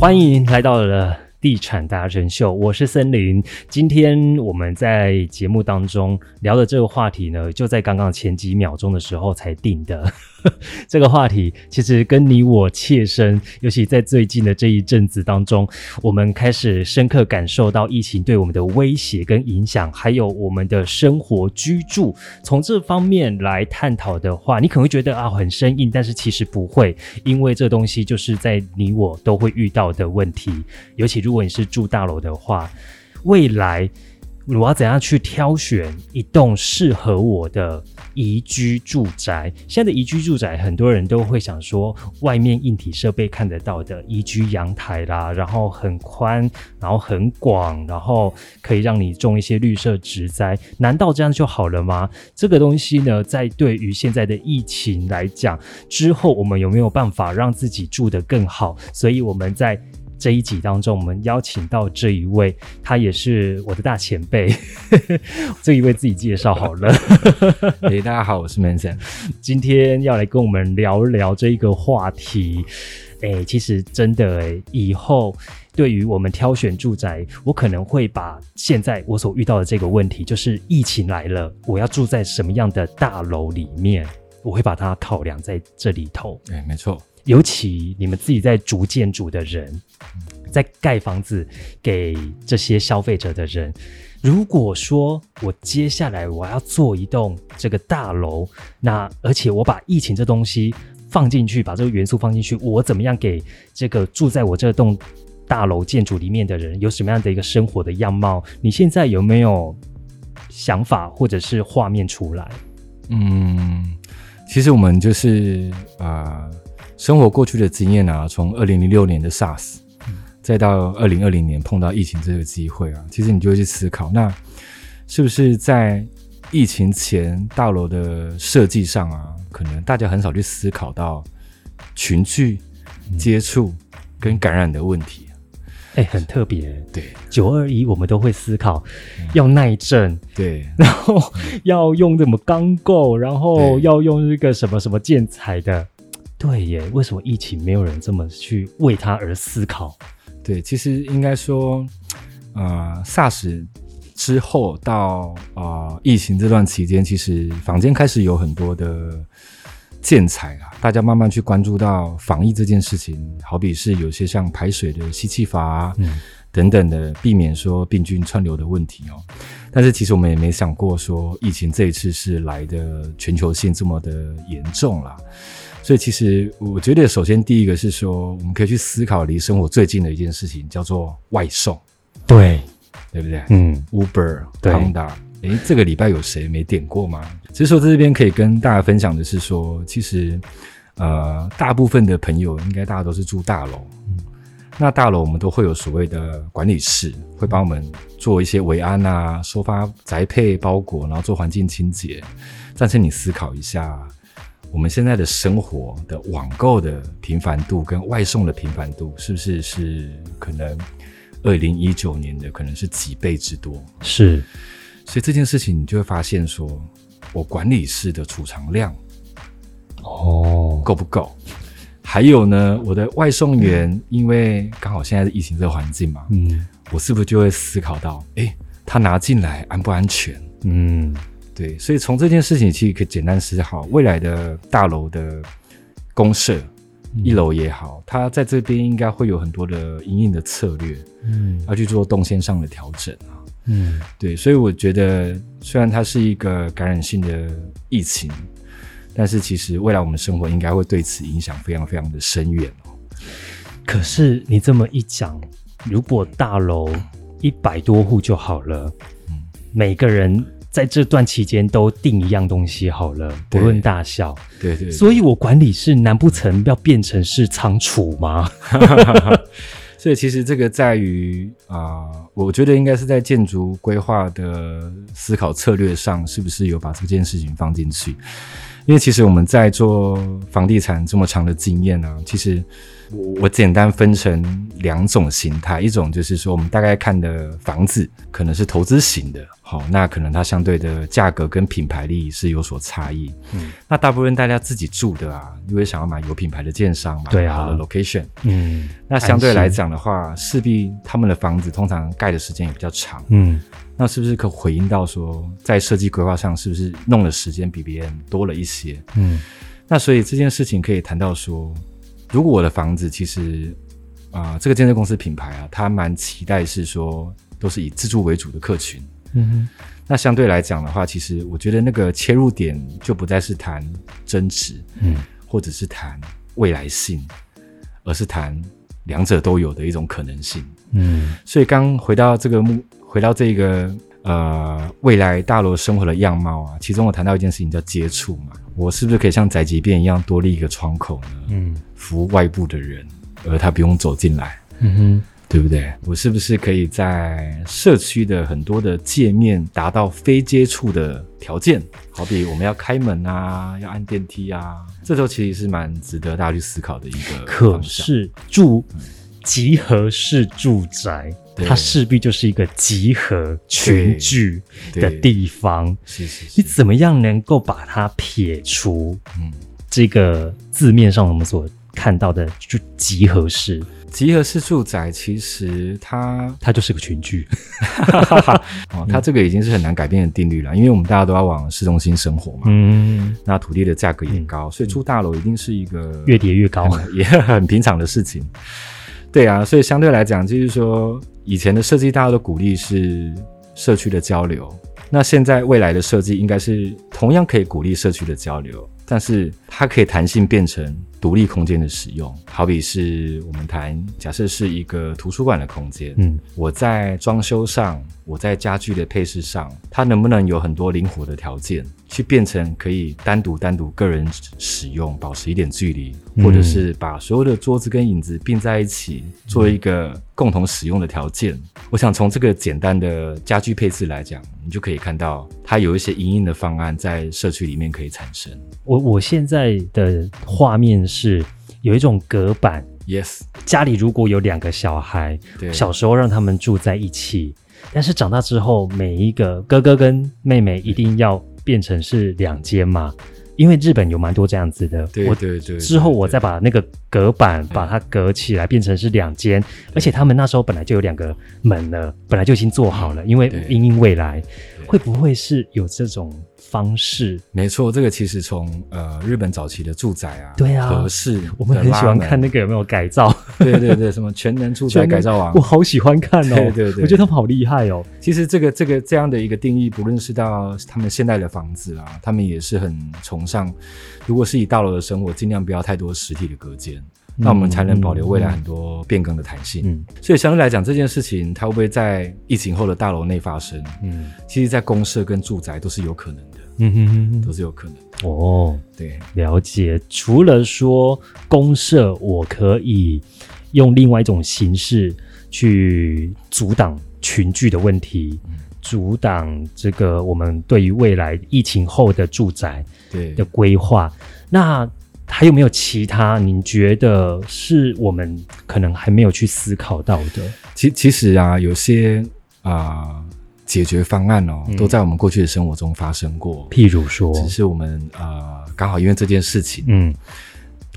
欢迎来到了地产达人秀，我是森林。今天我们在节目当中聊的这个话题呢，就在刚刚前几秒钟的时候才定的。这个话题其实跟你我切身，尤其在最近的这一阵子当中，我们开始深刻感受到疫情对我们的威胁跟影响，还有我们的生活居住。从这方面来探讨的话，你可能会觉得啊很生硬，但是其实不会，因为这东西就是在你我都会遇到的问题。尤其如果你是住大楼的话，未来。我要怎样去挑选一栋适合我的宜居住宅？现在的宜居住宅，很多人都会想说，外面硬体设备看得到的宜居阳台啦，然后很宽，然后很广，然后可以让你种一些绿色植栽。难道这样就好了吗？这个东西呢，在对于现在的疫情来讲，之后我们有没有办法让自己住得更好？所以我们在。这一集当中，我们邀请到这一位，他也是我的大前辈。这一位自己介绍好了。哎，大家好，我是 Manson，今天要来跟我们聊聊这一个话题。哎，其实真的哎，以后对于我们挑选住宅，我可能会把现在我所遇到的这个问题，就是疫情来了，我要住在什么样的大楼里面，我会把它考量在这里头。哎，没错。尤其你们自己在逐建筑的人，在盖房子给这些消费者的人，如果说我接下来我要做一栋这个大楼，那而且我把疫情这东西放进去，把这个元素放进去，我怎么样给这个住在我这栋大楼建筑里面的人有什么样的一个生活的样貌？你现在有没有想法或者是画面出来？嗯，其实我们就是啊。生活过去的经验啊，从二零零六年的 SARS，再到二零二零年碰到疫情这个机会啊，其实你就会去思考，那是不是在疫情前大楼的设计上啊，可能大家很少去思考到群聚接触跟感染的问题。哎，很特别。对，九二一我们都会思考要耐震，对，然后要用什么钢构，然后要用这个什么什么建材的。对耶，为什么疫情没有人这么去为它而思考？对，其实应该说，呃，SARS 之后到啊疫情这段期间，其实坊间开始有很多的建材啊，大家慢慢去关注到防疫这件事情，好比是有些像排水的吸气阀等等的，避免说病菌串流的问题哦。但是其实我们也没想过说，疫情这一次是来的全球性这么的严重啦。所以，其实我觉得，首先第一个是说，我们可以去思考离生活最近的一件事情，叫做外送，对，对不对？嗯，Uber、Panda，哎，这个礼拜有谁没点过吗？其实说在这边可以跟大家分享的是说，其实呃，大部分的朋友应该大家都是住大楼，那大楼我们都会有所谓的管理室，会帮我们做一些维安啊，收发宅配包裹，然后做环境清洁。但是你思考一下。我们现在的生活的网购的频繁度跟外送的频繁度，是不是是可能二零一九年的可能是几倍之多？是，所以这件事情你就会发现，说我管理室的储藏量哦够不够？还有呢，我的外送员，因为刚好现在是疫情这个环境嘛，嗯，我是不是就会思考到，哎，他拿进来安不安全？嗯。对，所以从这件事情其实可以简单思考，未来的大楼的公社，一楼也好，它在这边应该会有很多的营运的策略，嗯，要去做动线上的调整啊，嗯，对，所以我觉得虽然它是一个感染性的疫情，但是其实未来我们生活应该会对此影响非常非常的深远哦。可是你这么一讲，如果大楼一百多户就好了，嗯，每个人。在这段期间都订一样东西好了，不论大小。对对。所以我管理是难不成要变成是仓储吗？所以其实这个在于啊，我觉得应该是在建筑规划的思考策略上，是不是有把这件事情放进去？因为其实我们在做房地产这么长的经验呢，其实我我简单分成两种形态，一种就是说我们大概看的房子可能是投资型的。好，那可能它相对的价格跟品牌力是有所差异。嗯，那大部分大家自己住的啊，因为想要买有品牌的建商嘛，对啊，好的 location。嗯，那相对来讲的话，势必他们的房子通常盖的时间也比较长。嗯，那是不是可回应到说，在设计规划上是不是弄的时间比别人多了一些？嗯，那所以这件事情可以谈到说，如果我的房子其实啊，这个建设公司品牌啊，它蛮期待是说都是以自住为主的客群。嗯哼，那相对来讲的话，其实我觉得那个切入点就不再是谈增值，嗯，或者是谈未来性，而是谈两者都有的一种可能性，嗯。所以刚回到这个目，回到这个呃未来大楼生活的样貌啊，其中我谈到一件事情叫接触嘛，我是不是可以像宅急便一样多立一个窗口呢？嗯，服务外部的人，而他不用走进来，嗯哼。对不对？我是不是可以在社区的很多的界面达到非接触的条件？好比我们要开门啊，要按电梯啊，这时候其实是蛮值得大家去思考的一个。可是住集合式住宅，它势必就是一个集合群聚的地方。是是，你怎么样能够把它撇除？嗯，这个字面上我们所看到的就集合式。集合式住宅其实它它就是个群聚，哦，它这个已经是很难改变的定律了，因为我们大家都要往市中心生活嘛，嗯，那土地的价格也高，所以住大楼一定是一个越叠越高，也很平常的事情。对啊，所以相对来讲，就是说以前的设计大家都鼓励是社区的交流，那现在未来的设计应该是同样可以鼓励社区的交流，但是它可以弹性变成。独立空间的使用，好比是我们谈，假设是一个图书馆的空间，嗯，我在装修上，我在家具的配饰上，它能不能有很多灵活的条件，去变成可以单独单独个人使用，保持一点距离，或者是把所有的桌子跟椅子并在一起，做一个共同使用的条件。我想从这个简单的家具配置来讲，你就可以看到它有一些隐隐的方案在社区里面可以产生。我我现在的画面。是有一种隔板，yes。家里如果有两个小孩，小时候让他们住在一起，但是长大之后，每一个哥哥跟妹妹一定要变成是两间嘛？因为日本有蛮多这样子的。对对对。之后我再把那个隔板把它隔起来，变成是两间，而且他们那时候本来就有两个门了，本来就已经做好了，因为因应未来，会不会是有这种？方式没错，这个其实从呃日本早期的住宅啊，对啊，合适，我们很喜欢看那个有没有改造，对对对，什么全能住宅改造王，我好喜欢看哦，对对对，我觉得他们好厉害哦。其实这个这个这样的一个定义，不论是到他们现代的房子啊，他们也是很崇尚，如果是以大楼的生活，尽量不要太多实体的隔间。那我们才能保留未来很多变更的弹性。嗯，所以相对来讲，这件事情它会不会在疫情后的大楼内发生？嗯，其实，在公社跟住宅都是有可能的。嗯哼哼，都是有可能。哦，对，了解。除了说公社，我可以用另外一种形式去阻挡群聚的问题，阻挡这个我们对于未来疫情后的住宅对的规划。那还有没有其他？您觉得是我们可能还没有去思考到的？其其实啊，有些啊解决方案哦，都在我们过去的生活中发生过。譬如说，只是我们啊刚好因为这件事情，嗯，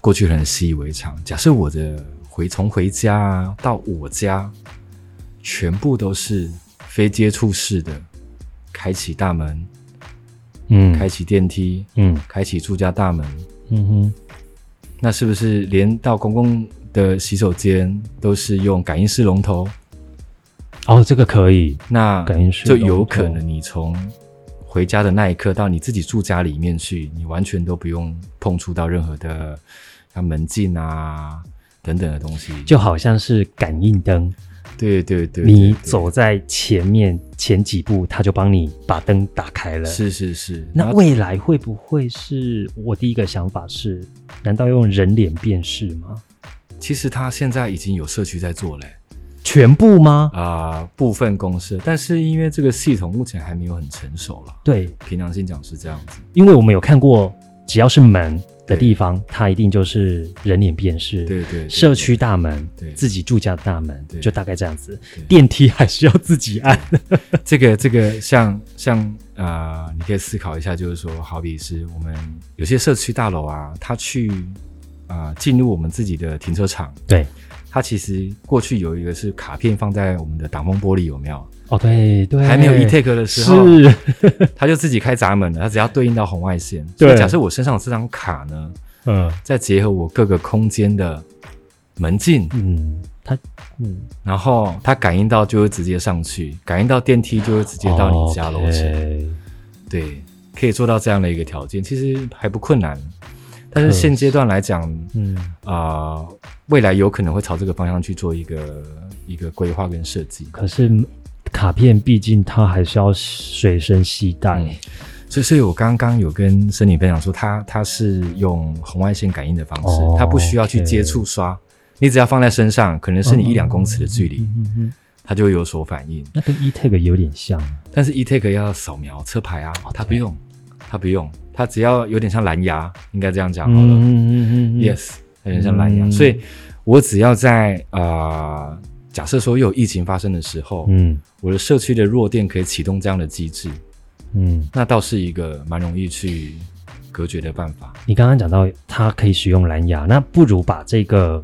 过去很习以为常。假设我的回从回家到我家，全部都是非接触式的，开启大门，嗯，开启电梯，嗯，开启住家大门，嗯哼。那是不是连到公共的洗手间都是用感应式龙头？哦，这个可以。那感应式就有可能，你从回家的那一刻到你自己住家里面去，你完全都不用碰触到任何的像门禁啊等等的东西，就好像是感应灯。对对对，你走在前面前几步，他就帮你把灯打开了。是是是，那未来会不会是我第一个想法是？难道用人脸辨识吗？其实他现在已经有社区在做嘞，全部吗？啊，部分公司，但是因为这个系统目前还没有很成熟了。对，平常心讲是这样子，因为我们有看过，只要是门的地方，它一定就是人脸辨识。对对，社区大门，对自己住家的大门，对就大概这样子。电梯还是要自己按。这个这个像像呃，你可以思考一下，就是说，好比是我们有些社区大楼啊，它去啊进入我们自己的停车场，对，它其实过去有一个是卡片放在我们的挡风玻璃，有没有？哦，对对，还没有 e take 的时候，是，它就自己开闸门了，它只要对应到红外线。对所以假设我身上有这张卡呢，嗯再结合我各个空间的门禁，嗯，它嗯，然后它感应到就会直接上去，感应到电梯就会直接到你家楼层。对，可以做到这样的一个条件，其实还不困难。但是现阶段来讲，嗯，啊、未来有可能会朝这个方向去做一个一个规划跟设计。可是卡片毕竟它还是要随身携带。嗯所以，所以我刚刚有跟森林分享说，它它是用红外线感应的方式，哦它不需要去接触刷，你只要放在身上，可能是你一两公尺的距离，嗯嗯嗯，它就会有所反应。那跟 e tag 有点像。但是 e take 要扫描车牌啊，它不用，它不用，它只要有点像蓝牙，应该这样讲好了。嗯嗯嗯。Yes，有点像蓝牙，嗯。所以我只要在呃，假设说有疫情发生的时候，嗯。我的社区的弱电可以启动这样的机制，嗯，那倒是一个蛮容易去隔绝的办法。你刚刚讲到它可以使用蓝牙，那不如把这个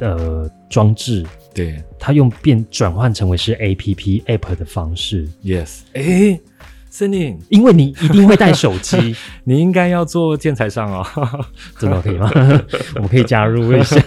呃装置对。它用变转换成为是 A P P App 的方式，，Yes，哎，森林，因为你一定会带手机，你应该要做建材商哦，真的可以吗？我们可以加入一下，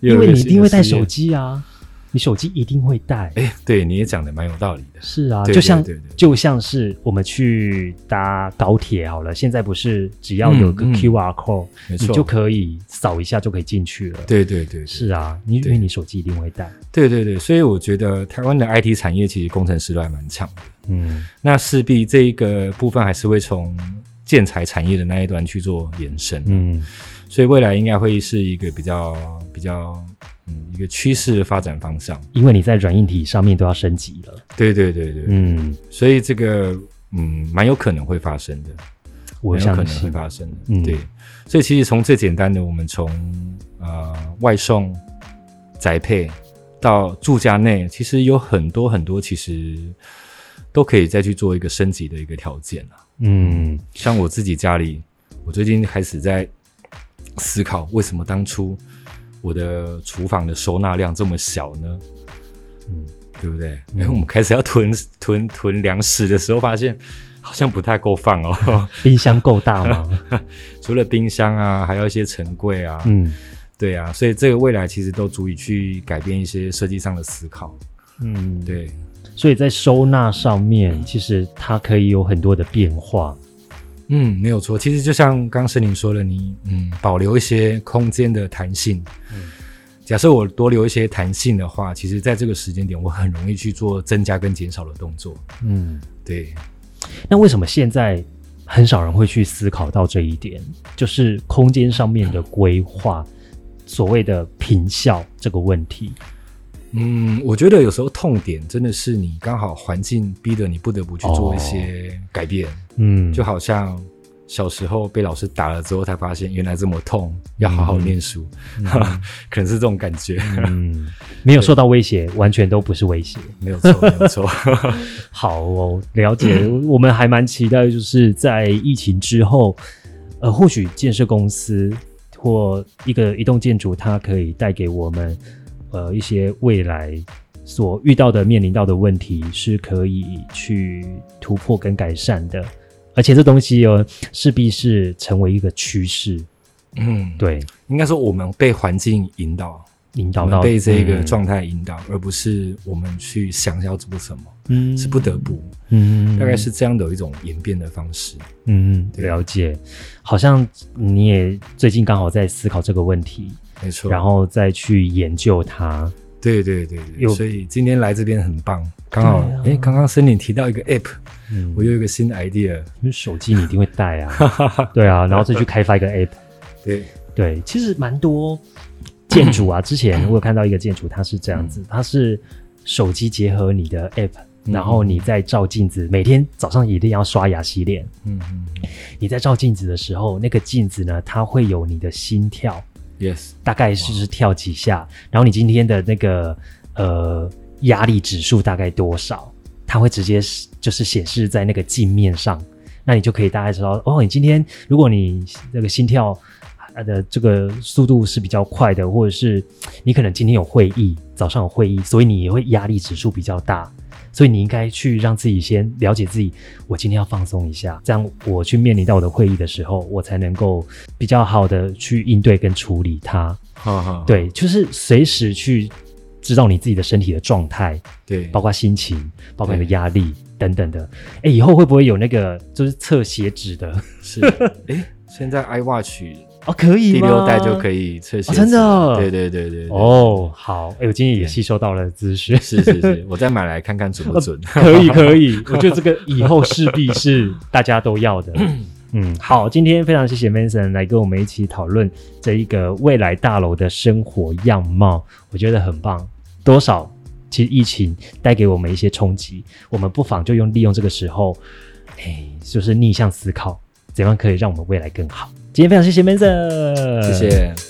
因为你一定会带手。机啊，你手机一定会带。哎，对，你也讲的蛮有道理的。是啊，对就像就像是我们去搭高铁好了，现在不是只要有个 QR code，、你就可以扫一下就可以进去了。，对对对，对是啊，你因为你手机一定会带。对对对，所以我觉得台湾的 IT 产业其实工程师都还蛮强的。嗯那势必这一个部分还是会从建材产业的那一端去做延伸，嗯所以未来应该会是一个比较比较嗯一个趋势的发展方向。因为你在软硬体上面都要升级了。对对对对，嗯，所以这个嗯蛮有可能会发生的，我有可能会信。发生的。嗯对，所以其实从最简单的，我们从呃外送、宅配到住家内，其实有很多很多，其实都可以再去做一个升级的一个条件啊。嗯像我自己家里，我最近开始在思考，为什么当初我的厨房的收纳量这么小呢？嗯，对不对？因为我们开始要囤 囤囤粮食的时候，发现好像不太够放哦。冰箱够大吗？除了冰箱啊，还有一些陈柜啊，嗯对啊，所以这个未来其实都足以去改变一些设计上的思考。嗯，。对，所以在收纳上面，其实它可以有很多的变化。嗯，没有错。其实就像刚森林说的，你嗯保留一些空间的弹性。嗯假设我多留一些弹性的话，其实在这个时间点，我很容易去做增加跟减少的动作。嗯，对，那为什么现在很少人会去思考到这一点？就是空间上面的规划，所谓的平效这个问题。嗯，我觉得有时候痛点真的是你刚好环境逼得你不得不去做一些改变，嗯，就好像小时候被老师打了之后，才发现原来这么痛，要好好念书，可能是这种感觉。嗯，没有受到威胁，完全都不是威胁。没有错，没有错。好哦，了解。我们还蛮期待，就是在疫情之后，呃，或许建设公司或一个一栋建筑，它可以带给我们呃一些未来所遇到的、面临到的问题，是可以去突破跟改善的。而且这东西哦，势必是成为一个趋势，嗯，对，应该说我们被环境引导，引导到被这个嗯状态引导，而不是我们去想要做什么，嗯是不得不，嗯大概是这样的一种演变的方式。嗯，对了解。好像你也最近刚好在思考这个问题，没错。然后再去研究它。对对对对，所以今天来这边很棒，刚好哎，刚刚森林提到一个 app，嗯，我有一个新的 idea。因为手机你一定会带啊，对啊，然后再去开发一个 app。对，对，其实蛮多建筑啊，之前我有看到一个建筑，它是这样子，它是手机结合你的 app，然后你在照镜子，每天早上一定要刷牙洗脸。嗯嗯，你在照镜子的时候，那个镜子呢，它会有你的心跳，yes，大概是跳几下，然后你今天的那个呃压力指数大概多少，它会直接就是显示在那个镜面上，那你就可以大概知道哦，你今天如果你那个心跳的这个速度是比较快的，或者是你可能今天有会议，早上有会议，所以你也会压力指数比较大。所以你应该去让自己先了解自己，我今天要放松一下，这样我去面临到我的会议的时候，我才能够比较好的去应对跟处理它。对，就是随时去知道你自己的身体的状态，对，包括心情，包括你的压力等等的。哎，以后会不会有那个就是测血脂的？是，哎，现在 iWatch。哦，可以第六代就可以测试，真的，对对对对。哦，好，哎，我今天也吸收到了资讯，是是是，我再买来看看准不准。可以可 以，我觉得这个以后势必是大家都要的。嗯，好，今天非常谢谢 Manson 来跟我们一起讨论这一个未来大楼的生活样貌，我觉得很棒。多少，其实疫情带给我们一些冲击，我们不妨就用利用这个时候，哎，就是逆向思考，怎样可以让我们未来更好。今天非常谢谢 Mason，谢谢。